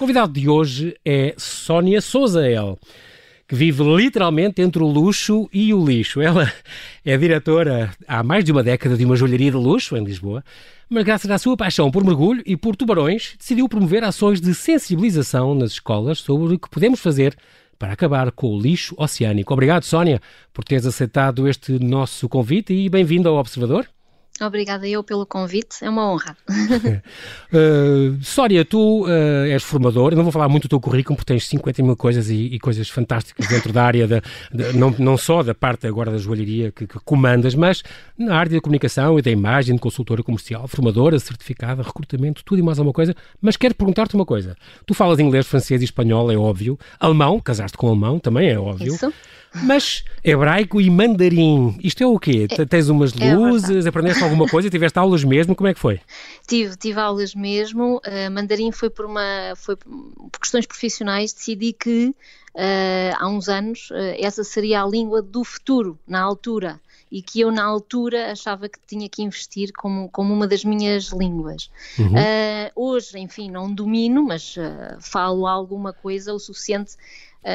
convidado de hoje é Sónia Souza El, que vive literalmente entre o luxo e o lixo. Ela é diretora há mais de uma década de uma joalharia de luxo em Lisboa, mas graças à sua paixão por mergulho e por tubarões, decidiu promover ações de sensibilização nas escolas sobre o que podemos fazer para acabar com o lixo oceânico. Obrigado, Sónia, por teres aceitado este nosso convite e bem-vindo ao Observador. Obrigada eu pelo convite, é uma honra. uh, Sónia, tu uh, és formador, eu não vou falar muito do teu currículo porque tens 50 mil coisas e, e coisas fantásticas dentro da área, da, de, não, não só da parte agora da joalheria que, que, comandas, mas na área da comunicação e da imagem, de consultora comercial, formadora, certificada, recrutamento, tudo e mais alguma coisa. Mas quero perguntar-te uma coisa. Tu falas inglês, francês e espanhol, é óbvio. Alemão, casaste com alemão, também é óbvio. Isso. Mas hebraico e mandarim, isto é o quê? É, Tens umas é luzes, é aprendeste alguma coisa, tiveste aulas mesmo, como é que foi? Tive, tive aulas mesmo, uh, mandarim foi por uma, foi por questões profissionais, decidi que uh, há uns anos uh, essa seria a língua do futuro, na altura e que eu na altura achava que tinha que investir como, como uma das minhas línguas. Uhum. Uh, hoje, enfim, não domino, mas falo alguma coisa o suficiente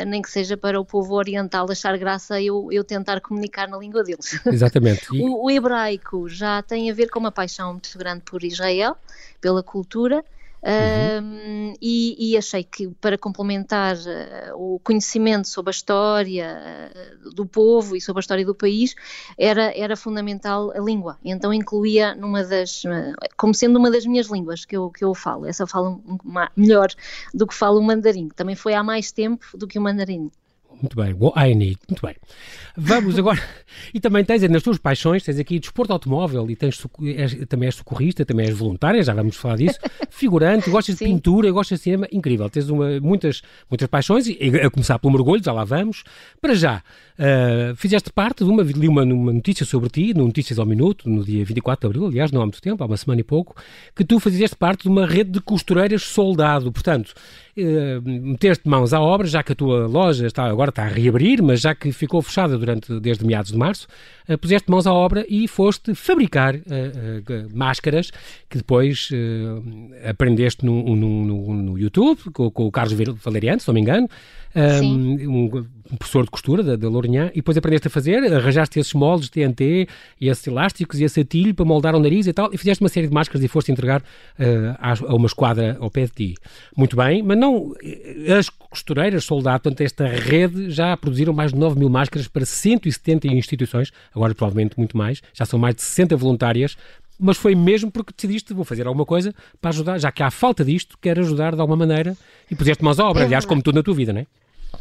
nem que seja para o povo oriental achar graça eu, eu tentar comunicar na língua deles. Exatamente. E... o, o, hebraico já tem a ver com uma paixão muito grande por Israel, pela cultura, Uhum. e, e, achei que para complementar uh, o conhecimento sobre a história uh, do povo e sobre a história do país era, era fundamental a língua. Então incluía numa das, uh, como sendo uma das minhas línguas que eu, que eu falo. Essa falo melhor do que falo o mandarim. Também foi há mais tempo do que o mandarim. Muito bem, I need. Muito bem. Vamos agora. E também tens nas tuas paixões, tens aqui desporto automóvel e tens, és, também és socorrista, também és voluntária, já vamos falar disso. Figurante, gostas Sim. de pintura, gostas de cinema, incrível. Tens uma, muitas, muitas paixões, e, a começar pelo mergulho, já lá vamos. Para já, uh, fizeste parte de uma, li uma, uma notícia sobre ti, no Notícias ao Minuto, no dia 24 de abril, aliás, não há muito tempo, há uma semana e pouco, que tu fizeste parte de uma rede de costureiras soldado. Portanto, uh, meteste mãos à obra, já que a tua loja está, agora está a reabrir, mas já que ficou fechada durante, desde meados de março, uh, puseste mãos à obra e foste fabricar uh, máscaras que depois aprendeste no, no, no, no YouTube, com, com, o Carlos Valeriano, se não me engano, um, professor de costura da, da Lourinhã, e depois aprendeste a fazer, arranjaste esses moldes de TNT e esses elásticos e esse atilho para moldar o nariz e tal, e fizeste uma série de máscaras e foste entregar uh, a, uma esquadra ao pé de ti. Muito bem, mas não, as costureiras soldado, portanto, esta rede já produziram mais de 9 mil máscaras para 170 instituições, agora provavelmente muito mais, já são mais de 60 voluntárias, mas foi mesmo porque decidiste, vou fazer alguma coisa para ajudar, já que há falta disto, quero ajudar de alguma maneira e puseste mãos à obra, aliás, como tudo na tua vida, não é?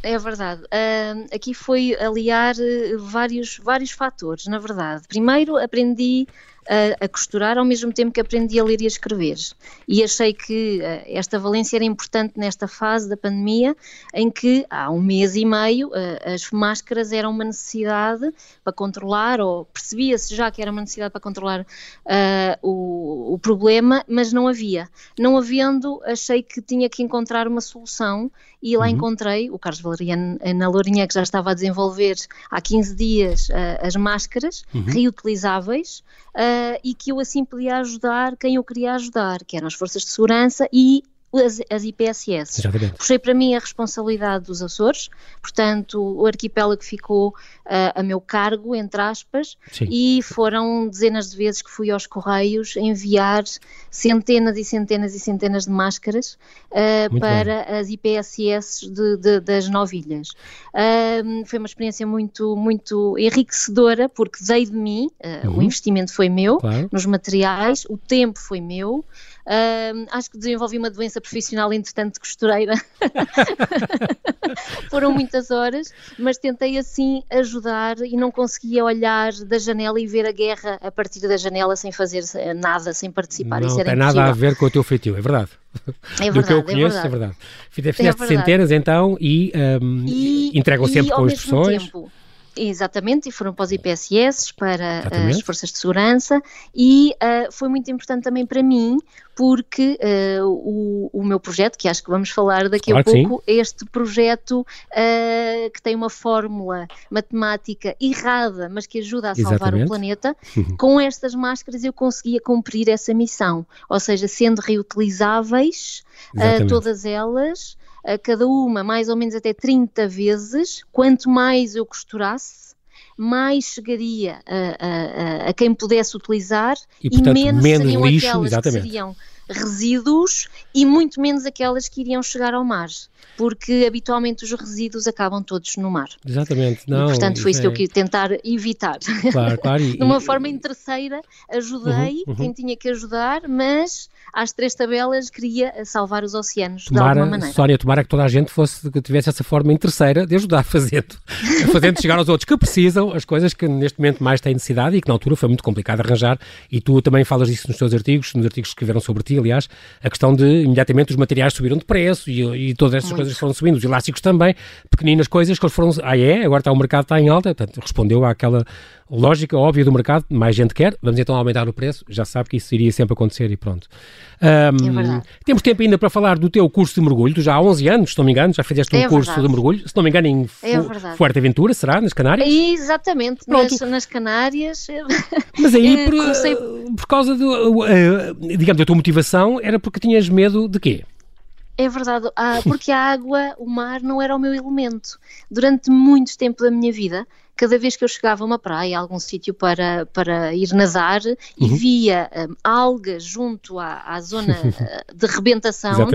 É verdade. Uh, aqui foi aliar eh, vários, vários fatores, na verdade. Primeiro, aprendi a, a, costurar ao mesmo tempo que aprendi a ler e a escrever. E achei que uh, esta valência era importante nesta fase da pandemia, em que há um mês e meio uh, as máscaras eram uma necessidade para controlar, ou percebia-se já que era uma necessidade para controlar uh, o, o problema, mas não havia. Não havendo, achei que tinha que encontrar uma solução e lá uhum. encontrei o Carlos Valeriano na Lourinhã, que já estava a desenvolver há 15 dias as máscaras uhum. reutilizáveis uh, e que eu assim podia ajudar quem eu queria ajudar, que eram as forças de segurança e as, as IPSS. Puxei para mim a responsabilidade dos Açores, portanto, o arquipélago ficou uh, a meu cargo, entre aspas, Sim. e foram dezenas de vezes que fui aos Correios enviar centenas e centenas e centenas de máscaras uh, para bem. as IPSS de, de, das novilhas. Uh, foi uma experiência muito, muito enriquecedora, porque dei de mim, uhum. o investimento foi meu, claro. nos materiais, o tempo foi meu. Uh, acho que desenvolvi uma doença profissional, entretanto, costureira. Foram muitas horas, mas tentei assim ajudar e não conseguia olhar da janela e ver a guerra a partir da janela sem fazer nada, sem participar. Não Isso tem nada a ver com o teu feitio, é verdade. É verdade, Do que eu conheço, é verdade. É verdade. Fizeste é centenas então e, um, e entregam sempre e, com instruções. Tempo, Exatamente, e foram para os IPSS, para Exatamente. as forças de segurança, e uh, foi muito importante também para mim, porque uh, o, o, meu projeto, que acho que vamos falar daqui a pouco, sim. este projeto uh, que tem uma fórmula matemática errada, mas que ajuda a salvar Exatamente. o planeta, com estas máscaras eu conseguia cumprir essa missão, ou seja, sendo reutilizáveis todas elas, cada uma mais ou menos até 30 vezes, quanto mais eu costurasse, mais chegaria a, a, a quem pudesse utilizar e, portanto, e menos, menos seriam lixo, aquelas exatamente. que seriam resíduos e muito menos aquelas que iriam chegar ao mar porque habitualmente os resíduos acabam todos no mar. Exatamente. Não, e, portanto, foi isso é... que eu quis tentar evitar. Claro, claro. E, de uma forma interesseira, ajudei uhum, uhum. quem tinha que ajudar, mas às três tabelas queria salvar os oceanos tomara, de alguma maneira. Sónia, tomara que toda a gente fosse, que tivesse essa forma interesseira de ajudar fazendo, fazendo chegar aos outros que precisam as coisas que neste momento mais têm necessidade e que na altura foi muito complicado arranjar e tu também falas disso nos teus artigos, nos artigos que escreveram sobre ti, aliás, a questão de imediatamente os materiais subiram de preço e, e todas essas muito. coisas foram subindo, os elásticos também, pequeninas coisas que eles foram, ah é, agora está o mercado está em alta, portanto respondeu àquela lógica óbvia do mercado, mais gente quer, vamos então aumentar o preço, já sabe que isso iria sempre acontecer e pronto. Um, é temos tempo ainda para falar do teu curso de mergulho, tu já há 11 anos, se não me engano, já fizeste um é curso de mergulho, se não me engano em é Fuerteventura, será, nas Canárias? Exatamente, nas, nas, Canárias. Mas aí, por, comecei... por causa do, uh, digamos, da tua motivação, era porque tinhas medo de quê? É verdade, ah, porque a água, o mar, não era o meu elemento. Durante muito tempo da minha vida, cada vez que eu chegava a uma praia, a algum sítio para, para ir nadar uhum. e via um, algas junto à, à zona eh, de rebentação,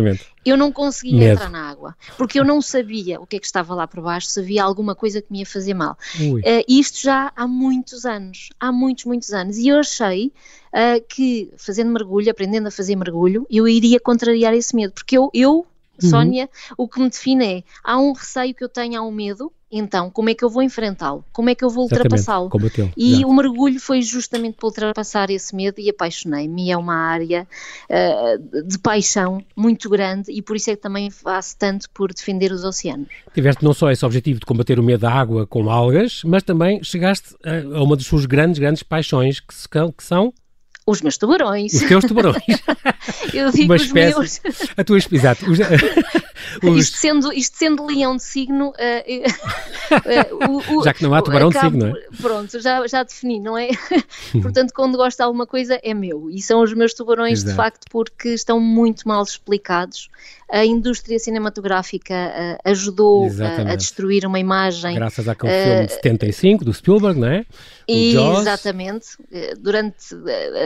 eu não conseguia Medo. entrar na água, porque eu não sabia o que é que estava lá por baixo, se havia alguma coisa que me ia fazer mal. Uh, isto já há muitos anos, há muitos, muitos anos, e eu achei uh, que fazendo mergulho, aprendendo a fazer mergulho, eu iria contrariar esse medo, porque eu, eu Uhum. Sónia, o que me define é, há um receio que eu tenho, há um medo, então como é que eu vou enfrentá-lo? Como é que eu vou ultrapassá-lo? E Exato. o mergulho foi justamente para ultrapassar esse medo e apaixonei-me. É uma área uh, de paixão muito grande e por isso é que também faço tanto por defender os oceanos. Tiveste não só esse objetivo de combater o medo da água com algas, mas também chegaste a, uma das suas grandes, grandes paixões que são os meus tubarões. Os teus tubarões. Eu digo Uma os espécie, meus. A tua exato. Os, os... Isto, sendo, isto sendo leão de signo. Uh, uh, o, já que não há tubarão acabo, de signo, é? Pronto, já, já defini, não é? Portanto, quando gosto de alguma coisa, é meu. E são os meus tubarões, exato. de facto, porque estão muito mal explicados. A indústria cinematográfica uh, ajudou a destruir uma imagem. Graças àquele filme de 75 do Spielberg, não é? Exatamente. Durante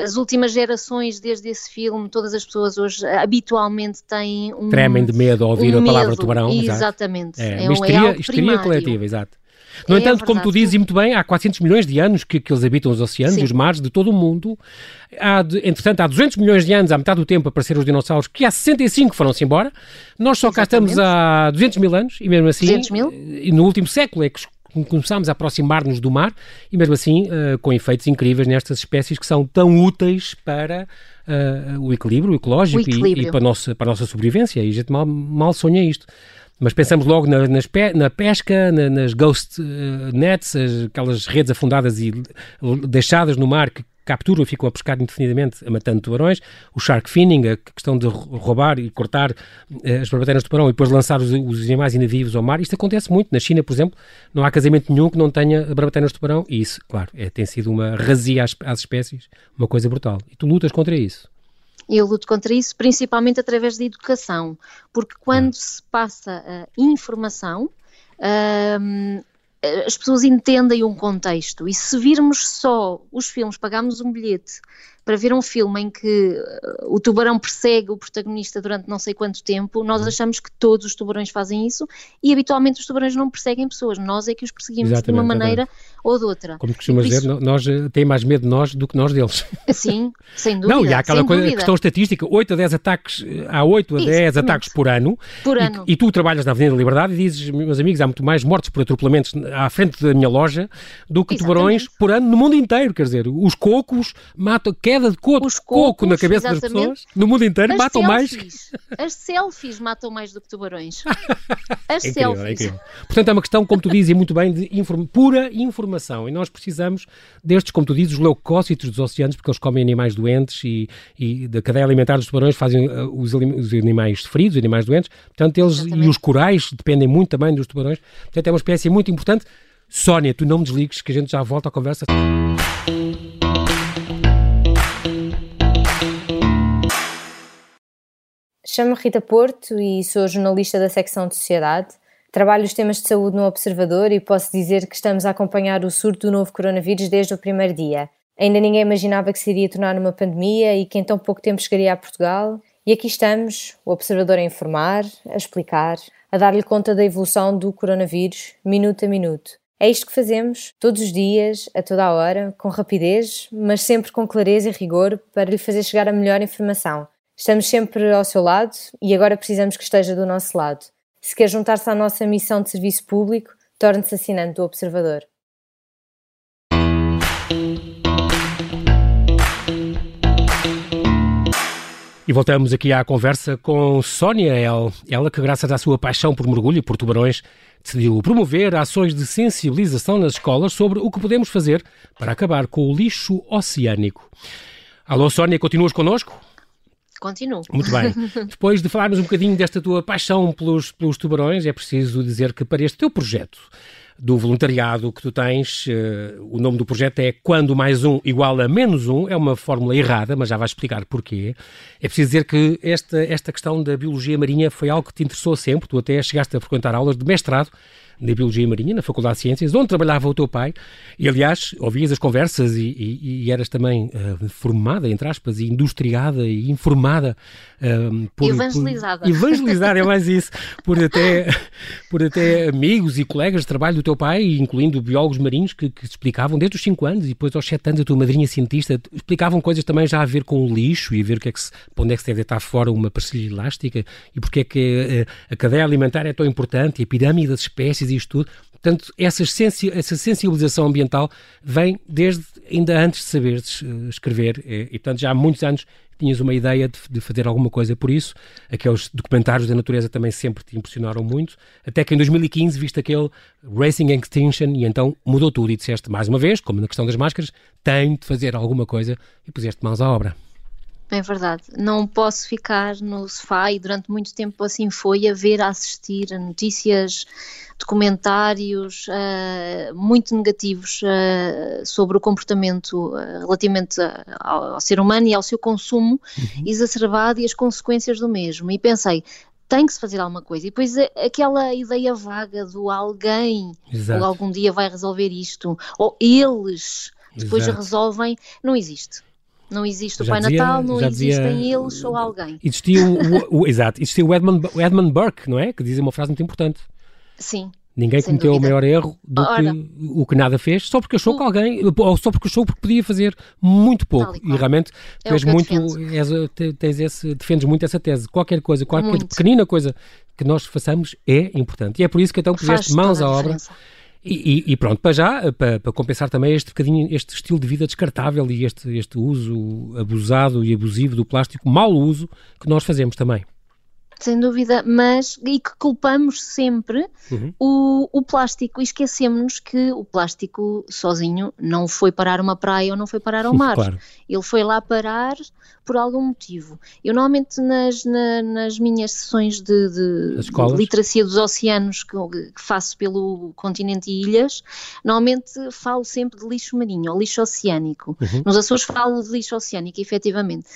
as últimas gerações, desde esse filme, todas as pessoas hoje habitualmente têm um. Tremem de medo ao ouvir a palavra tubarão. Exatamente. É, é uma histeria, histeria coletiva, exato. No é entanto, verdade. como tu dizes, e muito bem, há 400 milhões de anos que, que eles habitam os oceanos Sim. e os mares de todo o mundo. Há entretanto, há 200 milhões de anos, há metade do tempo, apareceram os dinossauros, que há 65 foram-se embora. Nós só Exatamente. cá estamos há 200 mil anos, e mesmo assim, no último século é que começámos a aproximar-nos do mar e mesmo assim uh, com efeitos incríveis nestas espécies que são tão úteis para uh, o equilíbrio ecológico o equilíbrio. E, e, para, a nossa, para a nossa sobrevivência. E a gente mal, mal sonha isto. Mas pensamos logo na, nas pe na pesca, na, nas ghost uh, nets, as, aquelas redes afundadas e deixadas no mar que capturam e ficam a pescar indefinidamente, matando tubarões, o shark finning, a questão de roubar e cortar uh, as barbatanas de tubarão e depois lançar os, os animais inativos ao mar, isto acontece muito. Na China, por exemplo, não há casamento nenhum que não tenha barbatanas de tubarão e isso, claro, é, tem sido uma razia às, às espécies, uma coisa brutal. E tu lutas contra isso. Eu luto contra isso principalmente através da educação, porque quando ah. se passa a informação, um, as pessoas entendem um contexto. E se virmos só os filmes, pagarmos um bilhete para ver um filme em que uh, o tubarão persegue o protagonista durante não sei quanto tempo, nós uhum. achamos que todos os tubarões fazem isso e habitualmente os tubarões não perseguem pessoas, nós é que os perseguimos exatamente, de uma maneira exatamente. ou de outra. Como costumas dizer, isso... nós eh, tem mais medo de nós do que nós deles. Sim, sem dúvida. Não, e há aquela coisa, questão estatística, 8 a 10 ataques, eh, há 8 a 10 exatamente. ataques por ano. Por ano. E, e, tu trabalhas na Avenida da Liberdade e dizes, meus amigos, há muito mais mortes por atropelamentos à frente da minha loja do que tubarões por ano no mundo inteiro, quer dizer, os cocos matam, queda de coco, cocos, coco na cabeça das pessoas, no mundo inteiro, as matam selfies, mais. As selfies matam mais do que tubarões. As é incrível, selfies. É incrível. Portanto, é uma questão, como tu dizes, e muito bem, de inform pura informação. E nós precisamos destes, como tu dizes, os leucócitos dos oceanos, porque eles comem animais doentes e, e da cadeia alimentar dos tubarões fazem uh, os, os, animais feridos, os animais doentes. Portanto, eles Exatamente. e os corais dependem muito também dos tubarões. Portanto, é uma espécie muito importante. Sónia, tu não me desligues, que a gente já volta à conversa. Chamo-me Rita Porto e sou jornalista da secção de Sociedade. Trabalho os temas de saúde no Observador e posso dizer que estamos a acompanhar o surto do novo coronavírus desde o primeiro dia. Ainda ninguém imaginava que se iria tornar uma pandemia e que em tão pouco tempo chegaria a Portugal. E aqui estamos, o Observador a informar, a explicar, a dar-lhe conta da evolução do coronavírus, minuto a minuto. É isto que fazemos, todos os dias, a toda a hora, com rapidez, mas sempre com clareza e rigor, para lhe fazer chegar a melhor informação. Estamos sempre ao seu lado e agora precisamos que esteja do nosso lado. Se quer juntar-se à nossa missão de serviço público, torne-se assinante do Observador. E voltamos aqui à conversa com Sónia El, ela que graças à sua paixão por mergulho e por tubarões decidiu promover ações de sensibilização nas escolas sobre o que podemos fazer para acabar com o lixo oceânico. Alô Sónia, continuas connosco? Continuo. Muito bem. Depois de falarmos um bocadinho desta tua paixão pelos, pelos tubarões, é preciso dizer que para este teu projeto do voluntariado que tu tens. Uh, o nome do projeto é Quando mais um igual a menos um. É uma fórmula errada, mas já vais explicar porquê. É preciso dizer que esta, esta questão da biologia marinha foi algo que te interessou sempre. Tu até chegaste a frequentar aulas de mestrado de Biologia Marinha, na Faculdade de Ciências, onde trabalhava o teu pai, e aliás, ouvias as conversas e, e, e eras também uh, formada, entre aspas, e industriada e informada. Uh, por, evangelizada. Por, evangelizada, é mais isso, por até, por até amigos e colegas de trabalho do teu pai, incluindo biólogos marinhos, que, que explicavam desde os 5 anos e depois aos 7 anos a tua madrinha cientista, explicavam coisas também já a ver com o lixo e a ver o que é que se, para onde é que se deve estar fora uma parcela elástica e porque é que a, a cadeia alimentar é tão importante e a pirâmide das espécies isto tudo. Portanto, essa, essa sensibilização ambiental vem desde ainda antes de saberes uh, escrever e, e, portanto, já há muitos anos tinhas uma ideia de, de, fazer alguma coisa por isso. Aqueles documentários da natureza também sempre te impressionaram muito, até que em 2015 viste aquele Racing Extinction e então mudou tudo e disseste mais uma vez, como na questão das máscaras, tenho de fazer alguma coisa e puseste mãos à obra. É verdade. Não posso ficar no sofá e durante muito tempo assim foi a ver, a assistir a notícias, documentários uh, muito negativos uh, sobre o comportamento uh, relativamente ao, ao, ser humano e ao seu consumo uhum. exacerbado e as consequências do mesmo. E pensei, tem que se fazer alguma coisa. E depois aquela ideia vaga do alguém Exato. algum dia vai resolver isto, ou eles depois Exato. resolvem, não existe. Não existe o já Pai dizia, Natal, não existem dizia, eles ou alguém. Existia o, o, exato, existia o Edmund, o Edmund Burke, não é? Que dizia uma frase muito importante. Sim. Ninguém cometeu dúvida. o maior erro do Ora, que o que nada fez, só porque achou o... que alguém, ou só porque achou que podia fazer muito pouco. E, e, realmente é tu és muito, és, tens esse, defendes muito essa tese. Qualquer coisa, qualquer muito. pequenina coisa que nós façamos é importante. E é por isso que então puseste mãos à obra. Diferença e, e, pronto, para já, para, para, compensar também este bocadinho, este estilo de vida descartável e este, este uso abusado e abusivo do plástico, mau uso que nós fazemos também sem dúvida, mas e que culpamos sempre uhum. o, o plástico e esquecemos que o plástico sozinho não foi parar uma praia ou não foi parar ao mar. Claro. Ele foi lá parar por algum motivo. Eu normalmente nas, na, nas minhas sessões de, de, de, literacia dos oceanos que, que, faço pelo continente e ilhas, normalmente falo sempre de lixo marinho ou lixo oceânico. Uhum. Nos Açores falo de lixo oceânico, efetivamente,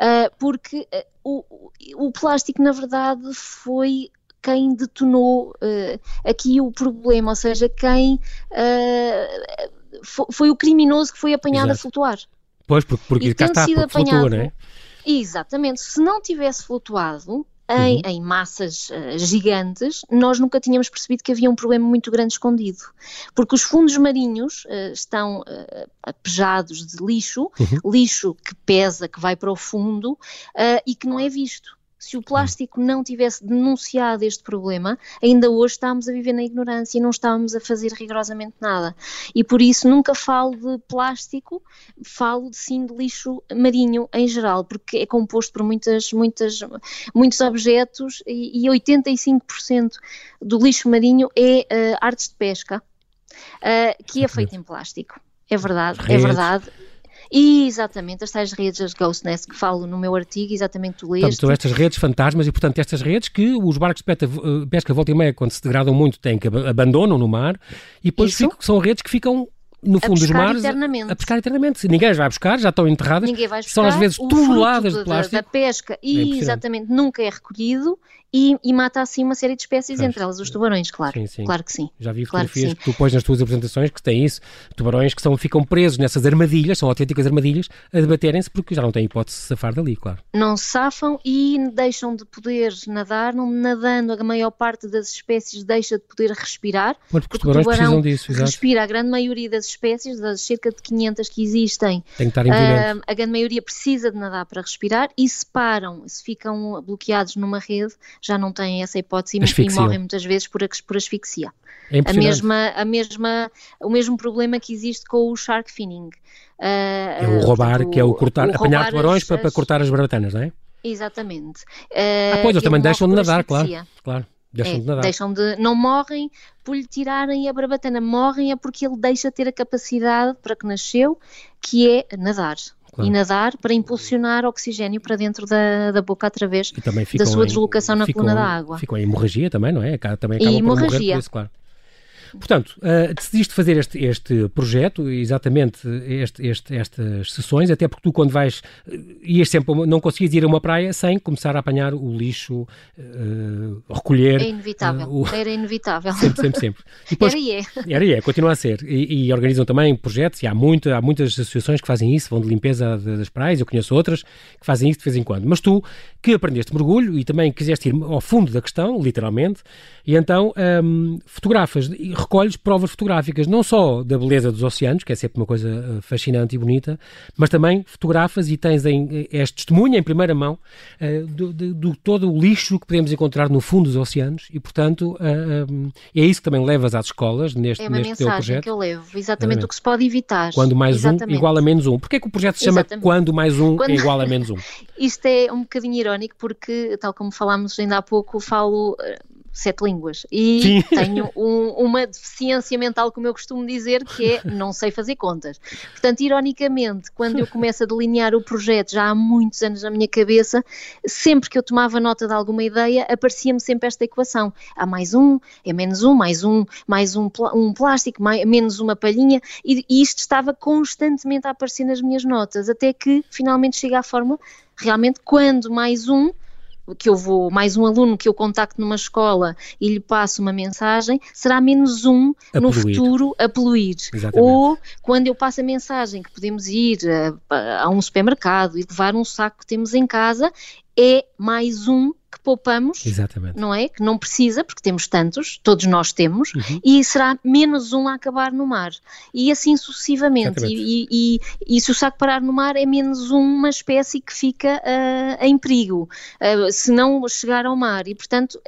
uh, porque uh, o, o plástico, na verdade, foi quem detonou uh, aqui o problema, ou seja, quem uh, foi, foi, o criminoso que foi apanhado Exato. a flutuar. Pois, porque, porque cá está, porque apanhado, flutua, não é? Exatamente. Se não tivesse flutuado, em, uhum. em, massas uh, gigantes, nós nunca tínhamos percebido que havia um problema muito grande escondido. Porque os fundos marinhos uh, estão uh, apejados de lixo, uhum. lixo que pesa, que vai para o fundo e que não é visto. Se o plástico não tivesse denunciado este problema, ainda hoje estamos a viver na ignorância e não estamos a fazer rigorosamente nada. E por isso nunca falo de plástico, falo sim de lixo marinho em geral, porque é composto por muitas, muitas, muitos objetos e, e 85% do lixo marinho é uh, artes de pesca, uh, que é feito em plástico. É verdade, é verdade. E, exatamente, as tais redes, as Ghost Nest, que falo no meu artigo, exatamente tu leste. Portanto, estas redes fantasmas e, portanto, estas redes que os barcos de eh, pesca volta e meia, quando se degradam muito, têm que abandonam no mar e depois ficam, são redes que ficam no fundo dos mares eternamente. a pescar eternamente. Ninguém as vai buscar, já estão enterradas. Ninguém vai buscar. São às vezes toneladas de plástico. Da, da pesca e é exatamente nunca é recolhido e, e, mata assim uma série de espécies, entre elas os tubarões, claro. Sim, sim. Claro que sim. Já vi claro fotografias que, que, tu pões nas tuas apresentações que têm isso, tubarões que são, ficam presos nessas armadilhas, são autênticas armadilhas, a debaterem-se porque já não têm hipótese de safar dali, claro. Não safam e deixam de poder nadar, não nadando, a maior parte das espécies deixa de poder respirar. Porque, porque os tubarões precisam disso, exato. Respira, a grande maioria das espécies, das cerca de 500 que existem, Tem que estar uh, a grande maioria precisa de nadar para respirar e se param, se ficam bloqueados numa rede, já não têm essa hipótese e morrem muitas vezes por, por asfixia. É a mesma, a mesma, o mesmo problema que existe com o shark finning. Uh, é o roubar, portanto, que é o cortar, o apanhar tubarões para, para cortar as barbatanas, não é? Exatamente. Uh, ah, pois, eles também deixam de nadar, claro. claro. Deixam é, de nadar. Deixam de, não morrem por lhe tirarem a barbatana, morrem é porque ele deixa de ter a capacidade para que nasceu, que é nadar. Claro. E nadar para impulsionar oxigênio para dentro da, da boca através da sua deslocação na coluna da água. Ficou em hemorragia também, não é? Também acaba e por hemorragia. morrer por isso, claro. Portanto, uh, decidiste fazer este, este projeto, exatamente este, este, estas sessões, até porque tu quando vais, uh, ias sempre, não conseguias ir a uma praia sem começar a apanhar o lixo, uh, recolher. É inevitável, uh, o... era inevitável. Sempre, sempre, sempre. E depois, era e é. Era e é, continua a ser. E, e, organizam também projetos, e há, muito, há muitas associações que fazem isso, vão de limpeza das praias, eu conheço outras que fazem isso de vez em quando. Mas tu, que aprendeste mergulho e também quiseste ir ao fundo da questão, literalmente, e então um, fotografas recolhes provas fotográficas, não só da beleza dos oceanos, que é sempre uma coisa uh, fascinante e bonita, mas também fotografas e tens em, és testemunha em primeira mão uh, do, de, do, todo o lixo que podemos encontrar no fundo dos oceanos e, portanto, uh, um, é isso que também levas às escolas neste, é uma neste teu projeto. que eu levo, exatamente o que se pode evitar. Quando mais exatamente. um igual a menos um. Porquê é que o projeto se chama exatamente. Quando mais um Quando... é igual a menos um? Isto é um bocadinho irónico porque, tal como falámos ainda há pouco, falo sete línguas e Sim. tenho um, uma deficiência mental, como eu costumo dizer, que é não sei fazer contas. Portanto, ironicamente, quando eu começo a delinear o projeto já há muitos anos na minha cabeça, sempre que eu tomava nota de alguma ideia, aparecia-me sempre esta equação. Há mais um, é menos um, mais um, mais um, um plástico, mais, menos uma palhinha, e, e isto estava constantemente a aparecer nas minhas notas, até que finalmente chega à fórmula, realmente, quando mais um que eu vou, mais um aluno que eu contacto numa escola e lhe passo uma mensagem, será menos um a no poluir. futuro a poluir. Exatamente. Ou quando eu passo a mensagem que podemos ir a, a um supermercado e levar um saco que temos em casa, é mais um que poupamos, Exatamente. não é? Que não precisa, porque temos tantos, todos nós temos, uhum. e será menos um a acabar no mar. E assim sucessivamente. E, e, e, se o saco parar no mar, é menos uma espécie que fica uh, em perigo, uh, se não chegar ao mar. E, portanto,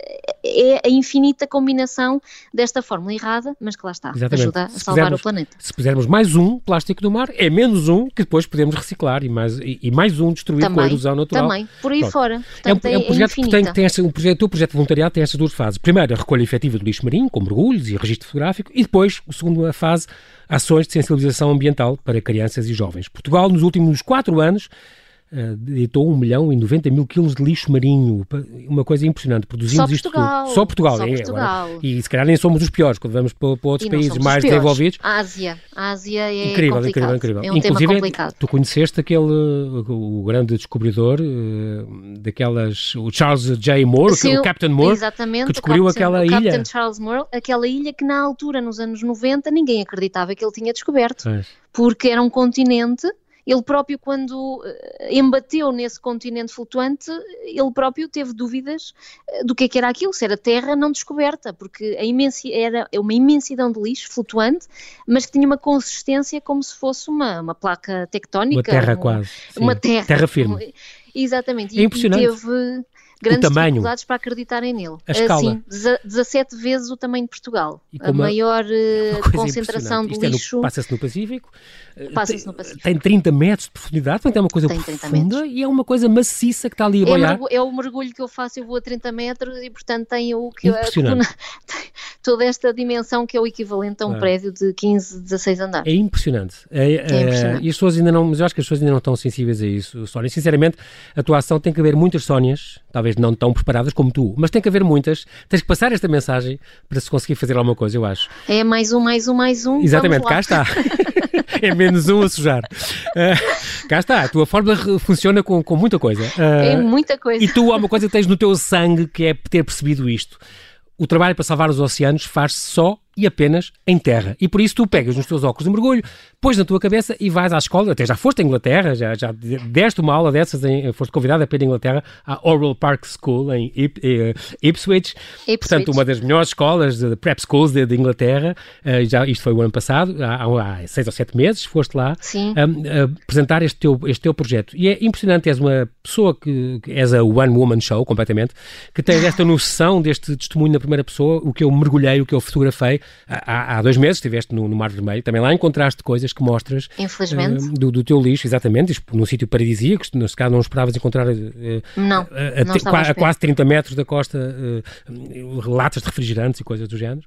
é a infinita combinação desta fórmula errada, mas que lá está, Exatamente. ajuda a se salvar pusermos, o planeta. Se pusermos mais um plástico no mar, é menos um que depois podemos reciclar e mais, e, mais um destruir também, com a erosão natural. Também, por aí Pronto. fora. Portanto, é, um, é um projeto que tem, tem essa, um projeto, o teu projeto de voluntariado tem estas duas fases. Primeiro, a recolha efetiva do lixo marinho, com mergulhos e registro fotográfico, e depois, a segunda fase, ações de sensibilização ambiental para crianças e jovens. Portugal, nos últimos quatro anos, deitou 1 milhão e 90 mil quilos de lixo marinho. Uma coisa impressionante. Produzimos isto tudo. Só Portugal. Só é, Portugal. Agora, e se calhar nem somos os piores quando vamos para, para outros países mais desenvolvidos. A Ásia. A Ásia é incrível, complicado. incrível, incrível. É um Inclusive, tema complicado. tu conheceste aquele, o grande descobridor uh, daquelas, o Charles J. Moore, Sim, o Captain Moore, exatamente, que descobriu Captain, aquela ilha. Captain Charles Moore, aquela ilha que na altura, nos anos 90, ninguém acreditava que ele tinha descoberto. É. Porque era um continente ele próprio, quando eh, embateu nesse continente flutuante, ele próprio teve dúvidas eh, do que, é que era aquilo, se era terra não descoberta, porque a imensi era uma imensidão de lixo flutuante, mas que tinha uma consistência como se fosse uma, uma placa tectónica. Uma terra quase. Uma terra. Terra firme. Exatamente. É impressionante. E teve, grandes dificuldades para acreditarem nele. A escala. Sim, 17 vezes o tamanho de Portugal. a maior uh, concentração de Isto lixo. É passa-se no Pacífico. Passa-se no Pacífico. Tem 30 metros de profundidade, portanto é uma coisa profunda e é uma coisa maciça que está ali a boiar. É, é o mergulho que eu faço, eu vou a 30 metros e portanto tem o que Impressionante. toda esta dimensão que é o equivalente a um prédio de 15, 16 andares. É impressionante. É, é impressionante. E as pessoas ainda não, mas eu acho que as pessoas ainda não estão sensíveis a isso, Sónia. Sinceramente, a tua ação tem que haver muitas Sónias, talvez não tão preparadas como tu, mas tem que haver muitas. Tens que passar esta mensagem para se conseguir fazer alguma coisa, eu acho. É mais um, mais um, mais um. Exatamente, cá está. é menos um a sujar. Uh, cá está, a tua forma funciona com, com muita coisa. Uh, é muita coisa. E tu há uma coisa que tens no teu sangue que é ter percebido isto. O trabalho para salvar os oceanos faz-se só e apenas em terra. E por isso tu pegas nos teus óculos de mergulho, pões na tua cabeça e vais à escola, até já foste à Inglaterra, já, já deste uma aula dessas, em, foste convidada para ir à Inglaterra, à Oral Park School, em Ip, eh, Ipswich, Ipswich, portanto uma das melhores escolas de prep schools de, de Inglaterra, uh, já, isto foi o ano passado, há, há, seis ou sete meses, foste lá um, apresentar este teu, este teu projeto. E é impressionante, és uma pessoa que, que és a one woman show, completamente, que tens esta noção deste testemunho na primeira pessoa, o que eu mergulhei, o que eu fotografei, há, há dois meses estiveste no, no, Mar Vermelho, também lá encontraste coisas que mostras Infelizmente. Uh, do, do, teu lixo, exatamente, num sítio paradisíaco, se calhar não esperavas encontrar uh, não, a, não te, a, quase 30 metros da costa uh, latas de refrigerantes e coisas do género.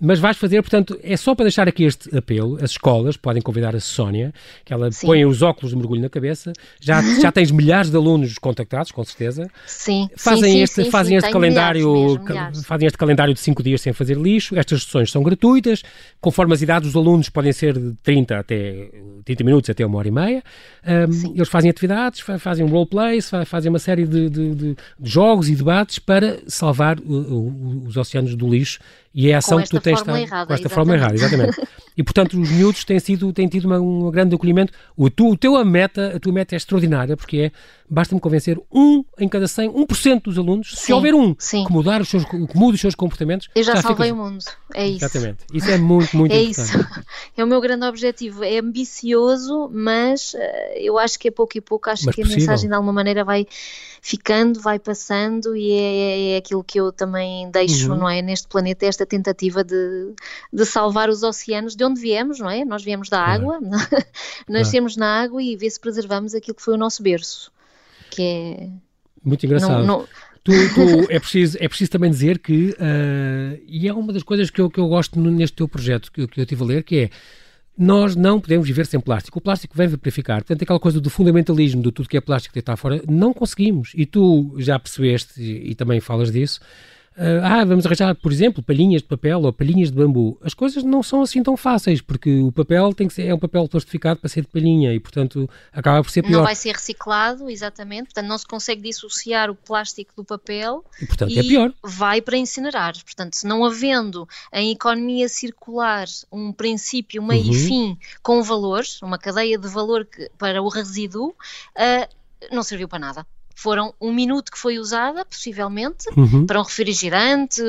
mas vais fazer, portanto, é só para deixar aqui este apelo, as escolas podem convidar a Sónia, que ela Sim. põe os óculos de mergulho na cabeça, já, já tens milhares de alunos contactados, com certeza. Sim, fazem sim, este, sim, fazem sim, este calendário, mesmo, fazem este calendário de 5 dias sem fazer lixo, estas sessões são gratuitas, conforme as idades dos alunos podem ser de 30 até 30 minutos até uma hora e meia. Um, eles fazem atividades, fazem roleplays, fazem uma série de, de, de, jogos e debates para salvar os oceanos do lixo e é a ação que tu tens estado errada, com esta exatamente. forma errada, exatamente. e portanto os miúdos têm sido têm tido uma, um grande acolhimento. O, tu, o teu a meta, a tua meta é extraordinária porque é basta-me convencer um em cada 100, 1% dos alunos, sim, se houver um sim. que mudar os seus que mude os seus comportamentos, eu já, já salvei ficas... o mundo. É isso. Exatamente. Isso é muito muito é importante. isso. É o meu grande objetivo. É ambicioso, mas uh, eu acho que é pouco e pouco. Acho mas que possível. a mensagem de alguma maneira vai ficando, vai passando e é, é aquilo que eu também deixo, Uhum. não é, neste planeta, esta tentativa de, de salvar os oceanos de onde viemos, não é? Nós viemos da água, nascemos na água e ver se preservamos aquilo que foi o nosso berço, que é... Muito engraçado. Não, não, Tu, tu- é, preciso, é preciso também dizer que, ah, e é uma das coisas que eu, que eu gosto neste teu projeto que, eu- que eu estive a ler, que é nós não podemos viver sem plástico. O plástico vem vaprificar. Portanto, aquela coisa do fundamentalismo, de tudo que é plástico deitar fora, não conseguimos. E tu já percebeste, e, e também falas disso, ah, vamos arranjar, por exemplo, palhinhas de papel ou palhinhas de bambu. As coisas não são assim tão fáceis, porque o papel tem que ser, é um papel plastificado para ser de palhinha e, portanto, acaba por ser pior. não vai ser reciclado, exatamente, portanto não se consegue dissociar o plástico do papel E, portanto, e é pior. vai para incinerar. Portanto, se não havendo em economia circular um princípio, meio Uhum. e fim com valores, uma cadeia de valor que- para o resíduo, ah, não serviu para nada. Foram um minuto que foi usada, possivelmente, Uhum, para um refrigerante,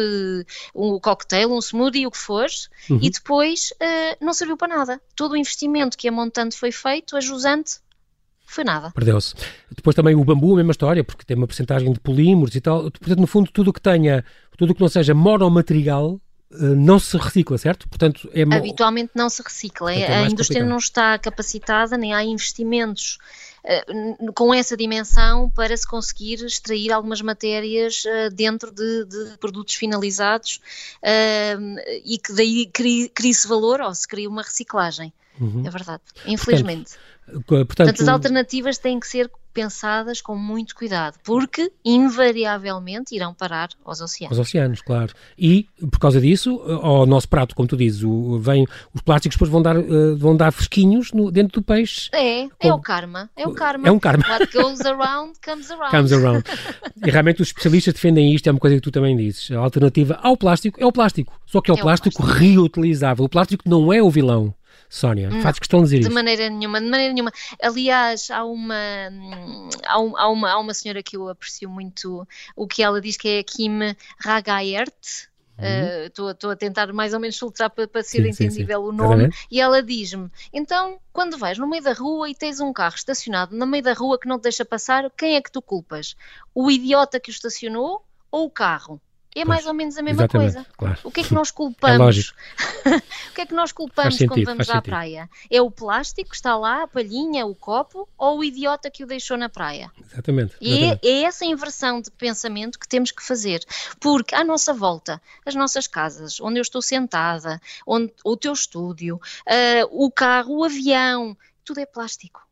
um cocktail, um smoothie, o que for, uhum. e depois ah, não serviu para nada. Todo o investimento que a montante foi feito, a jusante, foi nada. Perdeu-se. Depois também o bambu, a mesma história, porque tem uma porcentagem de polímeros e tal. Portanto, no fundo, tudo o que tenha, tudo o que não seja monomaterial eh, não se recicla, certo? Portanto, é Habitualmente não se recicla. Portanto, é a indústria complicado. não está capacitada, nem há investimentos com essa dimensão para se conseguir extrair algumas matérias eh, dentro de, de produtos finalizados eh, e que daí crie- crie-se valor ou se cria uma reciclagem. Uhum. É verdade. Infelizmente. Co- Portanto, Portanto, as alternativas têm que ser pensadas com muito cuidado, porque invariavelmente irão parar aos oceanos. aos oceanos, claro. E, por causa disso, eh, ao nosso prato, como tu dizes, o, vem, os plásticos depois vão dar, eh, vão dar fresquinhos no- dentro do peixe. É, é o karma. É o karma. É um karma. What goes around comes around. Comes around. e realmente os especialistas defendem isto, é uma coisa que tu também dizes. A alternativa ao plástico é o plástico. Só que é o, É o plástico, reutilizável. O plástico não é o vilão, Sónia. Fazes questão de dizer De isso. maneira nenhuma, de maneira nenhuma. Aliás, há uma, hum, há, um- há uma, há uma senhora que eu aprecio muito o que ela diz, que é a Kim Ragayert. Estou uhum. uh, a tentar mais ou menos filtrar para, para ser sim, entendível sim, sim. o nome. Exatamente. E ela diz-me: então, quando vais no meio da rua e tens um carro estacionado no meio da rua que não te deixa passar, quem é que tu culpas? O idiota que o estacionou ou o carro? É mais ou menos a mesma coisa. Claro. O que é que nós culpamos? É o que é que nós culpamos sentido, quando vamos à sentido. praia? É o plástico que está lá, a palhinha, o copo, ou o idiota que o deixou na praia? Exatamente. E é, é, essa inversão de pensamento que temos que fazer. Porque à nossa volta, as nossas casas, onde eu estou sentada, onde, o teu estúdio, uh, o carro, o avião, tudo é plástico.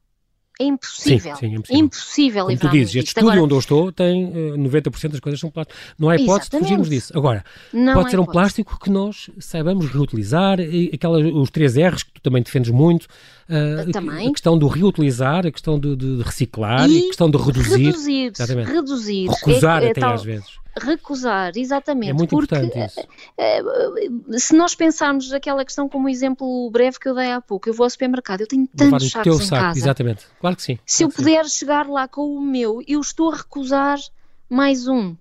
É impossível. Sim, sim, é impossível. impossível Como tu dizes, este estúdio Agora... onde eu estou tem uh, eh, 90% das coisas são plásticos. Não há hipótese de fugirmos disso. Agora, não pode ser um plástico que nós saibamos reutilizar, e aquelas, os três R's que tu também defendes muito, uh, também. a questão do reutilizar, a questão de, de reciclar, e a questão de reduzir. Reduzir, reduzir. Recusar é, é até tal... às vezes recusar, exatamente. É muito porque, importante isso. Eh, eh, se nós pensarmos aquela questão como exemplo breve que eu dei há pouco, eu vou ao supermercado, eu tenho tantos sacos em saco, casa. Exatamente, claro que sim. Se claro eu puder sim. chegar lá com o meu, eu estou a recusar mais um.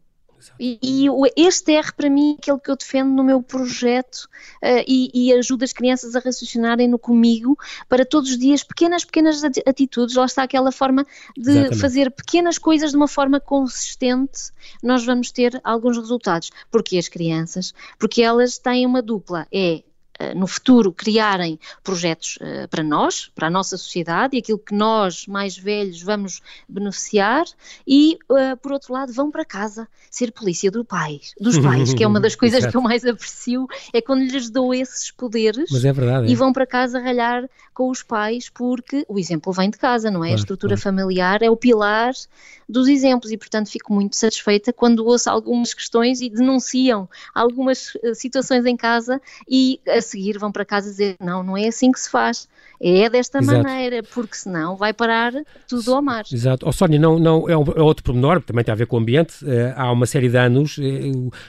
E, e, este R para mim é aquele que eu defendo no meu projeto uh, e, e ajuda as crianças a raciocinarem no comigo para todos os dias pequenas, pequenas atitudes. Lá está aquela forma de Exatamente. fazer pequenas coisas de uma forma consistente, nós vamos ter alguns resultados. Porque as crianças, porque elas têm uma dupla, é no futuro criarem projetos uh, para nós, para a nossa sociedade e aquilo que nós, mais velhos, vamos beneficiar e, uh, por outro lado, vão para casa ser polícia do pai, dos pais, que é uma das coisas que eu mais aprecio, é quando lhes dou esses poderes é verdade, e é. vão para casa ralhar com os pais porque o exemplo vem de casa, não é? A estrutura familiar é o pilar dos exemplos e, portanto, fico muito satisfeita quando ouço algumas questões e denunciam algumas situações em casa e a seguir vão para casa dizer não, não é assim que se faz, é desta Exato. maneira, porque senão vai parar tudo ao mar. Exato. Oh, Sónia, não, não, é, um, é outro pormenor, também tem a ver com o ambiente, uh, há uma série de anos, uh,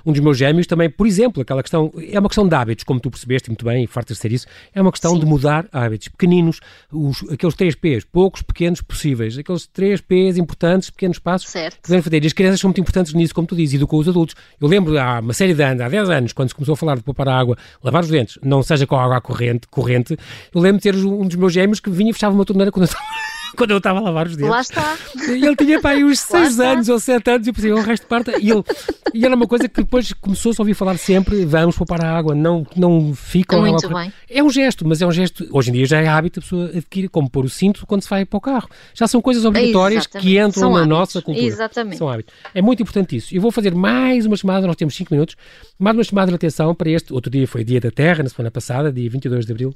um dos meus gêmeos também, por exemplo, aquela questão, é uma questão de hábitos, como tu percebeste muito bem, e farto de ser isso, é uma questão Sim. de mudar hábitos pequeninos, os, aqueles três P's, poucos, pequenos, possíveis, aqueles três P's importantes, pequenos passos certo. que devemos fazer. E as crianças são muito importantes nisso, como tu dizes, e do com os adultos. Eu lembro há uma série de anos, há 10 anos, quando se começou a falar de poupar a água, lavar os dentes, não seja com água corrente, corrente, eu lembro de ter um dos meus gêmeos que vinha e fechava uma torneira quando eu estava quando eu estava a lavar os dentes. Lá está. E ele tinha pá, aí uns 6 anos ou 7 anos e eu pensei, o resto parte. E, ele, e era uma coisa que depois começou-se a ouvir falar sempre: vamos poupar a água, não, não fica. Muito bem. É um gesto, mas é um gesto. Hoje em dia já é hábito a pessoa adquirir, como pôr o cinto quando se vai para o carro. Já são coisas obrigatórias Exatamente. que entram são na hábitos. nossa cultura. Exatamente. São hábitos. É muito importante isso. Eu vou fazer mais uma chamada, nós temos 5 minutos, mais uma chamada de atenção para este. Outro dia foi Dia da Terra, na semana passada, dia 22 de abril,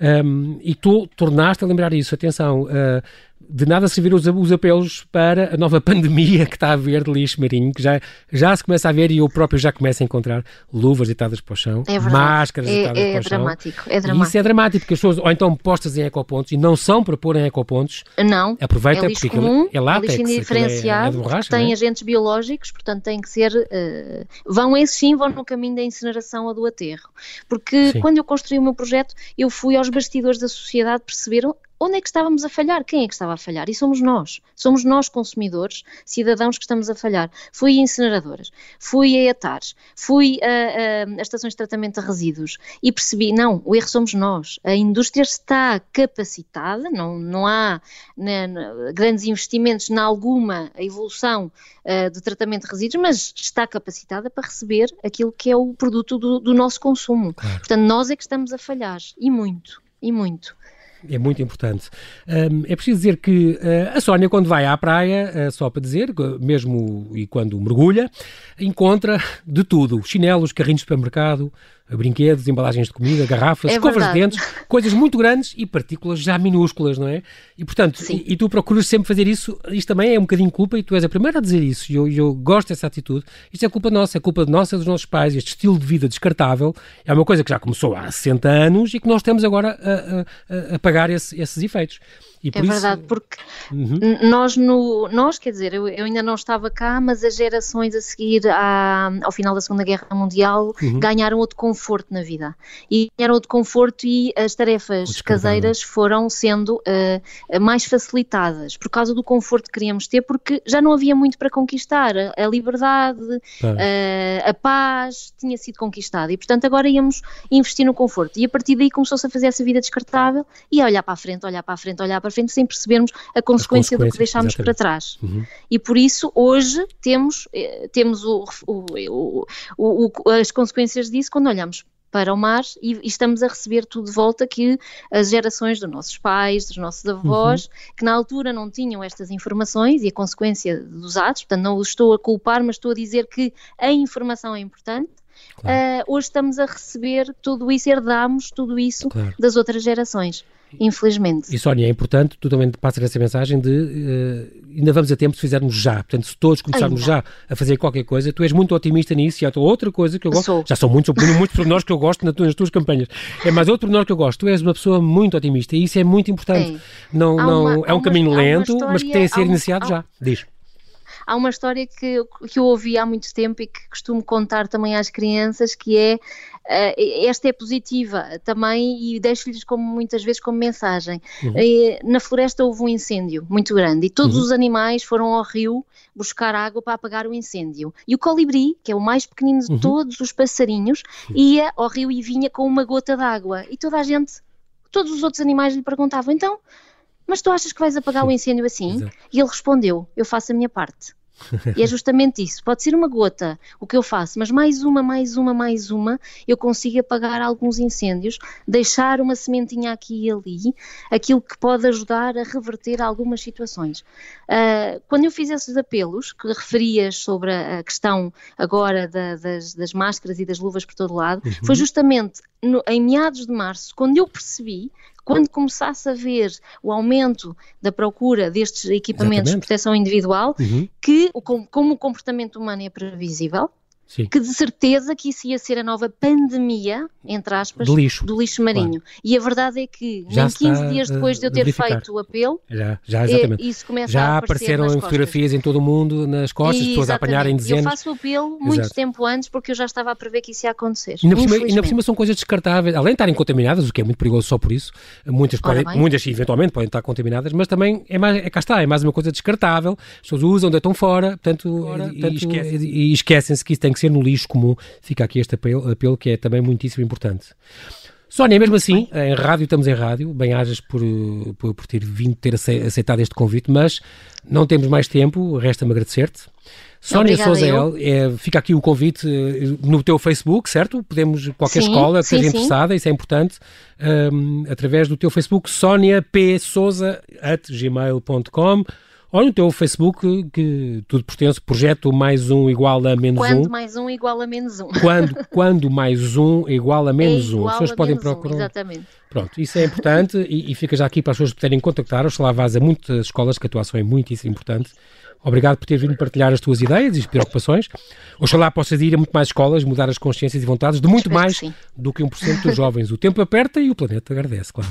um, e tu tornaste a lembrar isso. Atenção. Uh, de nada servir os, os apelos para a nova pandemia que está a haver de lixo marinho, que já, já se começa a ver e eu próprio já começo a encontrar luvas deitadas para o chão, é máscaras é, deitadas é para o dramático, chão. É dramático. E isso é dramático, porque as pessoas, ou então postas em ecopontos, e não são para pôr em ecopontos, não, aproveita é lixo porque comum, é látex, é lixo indiferenciado, é, é borracha, tem agentes biológicos, portanto tem que ser, uh, vão esses sim, vão no caminho da incineração ou do aterro. Porque sim. quando eu construí o meu projeto, eu fui aos bastidores da sociedade perceber onde é que estávamos a falhar? Quem é que estava a falhar? E somos nós. Somos nós, consumidores, cidadãos, que estamos a falhar. Fui a incineradoras, fui a ETARs, fui a, a, a, estações de tratamento de resíduos e percebi, não, o erro somos nós. A indústria está capacitada, não, não há né, grandes investimentos na alguma evolução uh, de tratamento de resíduos, mas está capacitada para receber aquilo que é o produto do, do nosso consumo. Claro. Portanto, nós é que estamos a falhar, e muito, e muito. É muito importante. Um, é preciso dizer que uh, a Sónia, quando vai à praia, uh, só para dizer, mesmo e quando mergulha, encontra de tudo: chinelos, carrinhos de supermercado, brinquedos, embalagens de comida, garrafas, é escovas de dentes, coisas muito grandes e partículas já minúsculas, não é? E portanto, e, e, tu procuras sempre fazer isso, isto também é um bocadinho culpa e tu és a primeira a dizer isso e eu, eu gosto dessa atitude. Isto é culpa nossa, é culpa nossa dos nossos pais, este estilo de vida descartável é uma coisa que já começou há 60 anos e que nós temos agora a, a, a pagar esse, esses efeitos. E é verdade, porque uhum. nós, no, nós, quer dizer, eu, eu, ainda não estava cá, mas as gerações a seguir à, ao final da Segunda Guerra Mundial uhum. ganharam outro conflito conforto na vida. E ganharam de conforto e as tarefas caseiras foram sendo uh, mais facilitadas por causa do conforto que queríamos ter, porque já não havia muito para conquistar. A, liberdade, uh, a paz tinha sido conquistada e, portanto, agora íamos investir no conforto. E a partir daí começou-se a fazer essa vida descartável e a olhar para a frente, olhar para a frente, olhar para a frente, sem percebermos a consequência do que deixámos exatamente. para trás. Uhum. E por isso, hoje, temos, eh, temos o, o, o, as consequências disso quando olhamos para o mar e, e, estamos a receber tudo de volta que as gerações dos nossos pais, dos nossos avós, uhum. que na altura não tinham estas informações e a consequência dos atos, portanto não os estou a culpar, mas estou a dizer que a informação é importante. Claro. Uh, hoje estamos a receber tudo isso, herdamos tudo isso claro. das outras gerações infelizmente. E Sónia, é importante, tu também passas essa mensagem de uh, ainda vamos a tempo se fizermos já. Portanto, se todos começarmos ainda. já a fazer qualquer coisa, tu és muito otimista nisso e há outra coisa que eu gosto. Sou. Já são muitos, muitos pormenores que eu gosto nas tuas, nas tuas campanhas. É mais outro pormenor que eu gosto. Tu és uma pessoa muito otimista e isso é muito importante. Não, não, uma, é um caminho lento, história, mas que tem a ser iniciado há, já. Diz. Há uma história que, que eu ouvi há muito tempo e que costumo contar também às crianças, que é, uh, esta é positiva também e deixo-lhes como muitas vezes como mensagem. Uhum. Uh, na floresta houve um incêndio muito grande e todos uhum. os animais foram ao rio buscar água para apagar o incêndio. E o colibri, que é o mais pequenino de uhum. todos os passarinhos, ia ao rio e vinha com uma gota d'água. E toda a gente, todos os outros animais lhe perguntavam, então, mas tu achas que vais apagar o incêndio assim? Exato. E ele respondeu, eu faço a minha parte. E é justamente isso. Pode ser uma gota o que eu faço, mas mais uma, mais uma, mais uma, eu consigo apagar alguns incêndios, deixar uma sementinha aqui e ali, aquilo que pode ajudar a reverter algumas situações. Uh, quando eu fiz esses apelos, que referias sobre a questão agora da, das, das, máscaras e das luvas por todo lado, uhum. foi justamente no, em meados de março, quando eu percebi quando começasse a ver o aumento da procura destes equipamentos Exatamente. de proteção individual, uhum. que como o comportamento humano é previsível, Sim. que de certeza que isso ia ser a nova pandemia, entre aspas, do lixo, do lixo marinho. Claro. E a verdade é que já nem 15 dias depois de eu ter feito o apelo, já, já, exatamente. isso começa já a apareceram em fotografias em todo o mundo, nas costas, e, pessoas a apanharem dezenas. Eu faço o apelo muito Exato. tempo antes porque eu já estava a prever que isso ia acontecer. E na, por cima, e na por cima são coisas descartáveis, além de estarem contaminadas, o que é muito perigoso só por isso, muitas, podem, muitas eventualmente podem estar contaminadas, mas também é, mais, é cá está, é mais uma coisa descartável, as pessoas usam, deitam fora, portanto, fora, e, e esquecem-se que isso tem que ser no lixo comum fica aqui este apelo, apelo que é também muitíssimo importante. Sónia, mesmo assim, em rádio, estamos em rádio, bem-ajas por, por, por, ter vindo, ter aceitado este convite, mas não temos mais tempo, resta-me agradecer-te. Sónia Souza é, fica aqui o convite eh, no teu Facebook, certo? Podemos, qualquer sim, escola que esteja interessada, isso é importante, um, através do teu Facebook, soniapsouza.gmail.com ou no teu Facebook, que tudo pertence, projeto mais um igual a menos quando um. Quando mais um igual a menos um. Quando, quando mais um igual a menos é um. As pessoas podem procurar. Um, exatamente. Pronto, isso é importante e, e, fica já aqui para as pessoas poderem contactar. Oxalá vás a muitas escolas que a atuação é muitíssimo importante. Obrigado por ter vindo partilhar as tuas ideias e preocupações. Oxalá possas ir a muito mais escolas, mudar as consciências e vontades de muito Espero mais que do que 1% dos jovens. O tempo aperta e o planeta agradece, claro.